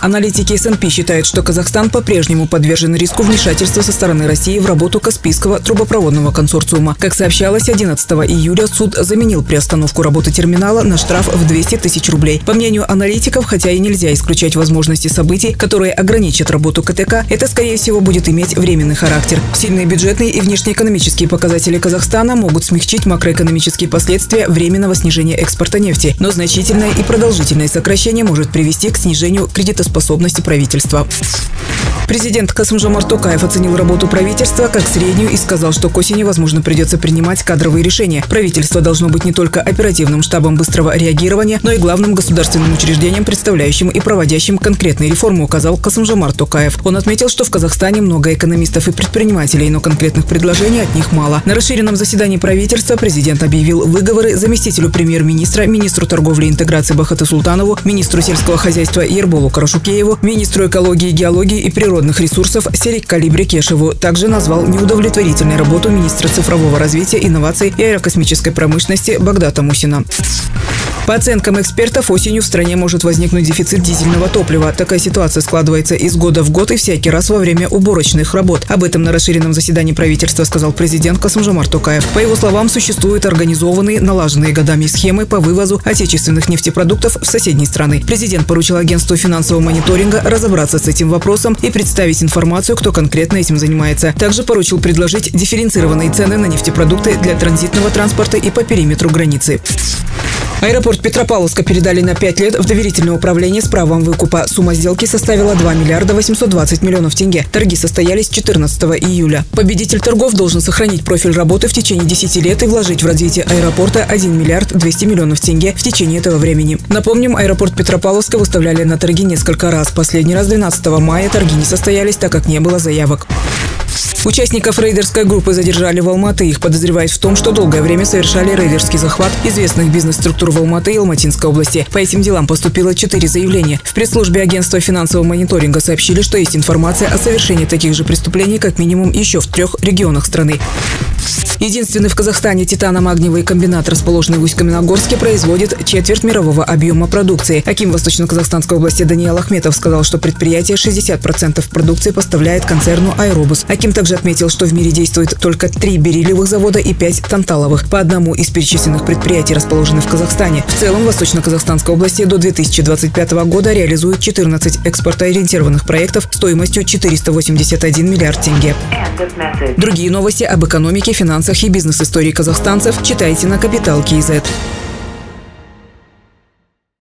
Аналитики СНП считают, что Казахстан по-прежнему подвержен риску вмешательства со стороны России в работу Каспийского трубопроводного консорциума. Как сообщалось, 11 июля суд заменил приостановку работы терминала на штраф в 200 тысяч рублей. По мнению аналитиков, хотя и нельзя исключать возможности событий, которые ограничат работу КТК, это, скорее всего, будет иметь временный характер. Сильные бюджетные и внешнеэкономические показатели Казахстана могут смягчить макроэкономические последствия временного снижения экспорта нефти, но значительное и продолжительное сокращение может привести к снижению кредитоспособности способности правительства. Президент Касымжамар Токаев оценил работу правительства как среднюю и сказал, что к осени, возможно, придется принимать кадровые решения. Правительство должно быть не только оперативным штабом быстрого реагирования, но и главным государственным учреждением, представляющим и проводящим конкретные реформы, указал Касымжамар Токаев. Он отметил, что в Казахстане много экономистов и предпринимателей, но конкретных предложений от них мало. На расширенном заседании правительства президент объявил выговоры заместителю премьер-министра, министру торговли и интеграции Бахаты Султанову, министру сельского хозяйства Ерболу Карашукееву, министру экологии, геологии и природных ресурсов Серик Калибри Кешеву также назвал неудовлетворительной работу министра цифрового развития, инноваций и аэрокосмической промышленности Багдата Мусина. По оценкам экспертов, осенью в стране может возникнуть дефицит дизельного топлива. Такая ситуация складывается из года в год и всякий раз во время уборочных работ. Об этом на расширенном заседании правительства сказал президент Касымжамар Токаев. По его словам, существуют организованные, налаженные годами схемы по вывозу отечественных нефтепродуктов в соседние страны. Президент поручил агентству финансового мониторинга разобраться с этим вопросом и представить информацию, кто конкретно этим занимается. Также поручил предложить дифференцированные цены на нефтепродукты для транзитного транспорта и по периметру границы. Аэропорт Петропавловска передали на 5 лет в доверительное управление с правом выкупа. Сумма сделки составила 2 миллиарда 820 миллионов тенге. Торги состоялись 14 июля. Победитель торгов должен сохранить профиль работы в течение 10 лет и вложить в развитие аэропорта 1 миллиард 200 миллионов тенге в течение этого времени. Напомним, аэропорт Петропавловска выставляли на торги несколько раз. Последний раз 12 мая торги не состоялись, так как не было заявок. Участников рейдерской группы задержали в Алматы. Их подозревают в том, что долгое время совершали рейдерский захват известных бизнес-структур в Алматы и Алматинской области. По этим делам поступило четыре заявления. В пресс-службе агентства финансового мониторинга сообщили, что есть информация о совершении таких же преступлений как минимум еще в трех регионах страны. Единственный в Казахстане титано-магниевый комбинат, расположенный в Усть-Каменогорске, производит четверть мирового объема продукции. Аким Восточно-Казахстанской области Даниил Ахметов сказал, что предприятие 60% продукции поставляет концерну «Аэробус». Аким также отметил, что в мире действует только три бериллиевых завода и пять танталовых. По одному из перечисленных предприятий расположены в Казахстане. В целом, Восточно-Казахстанской области до 2025 года реализует 14 экспортоориентированных проектов стоимостью 481 миллиард тенге. Другие новости об экономике, финансах и бизнес-истории казахстанцев читайте на Капитал Киезет.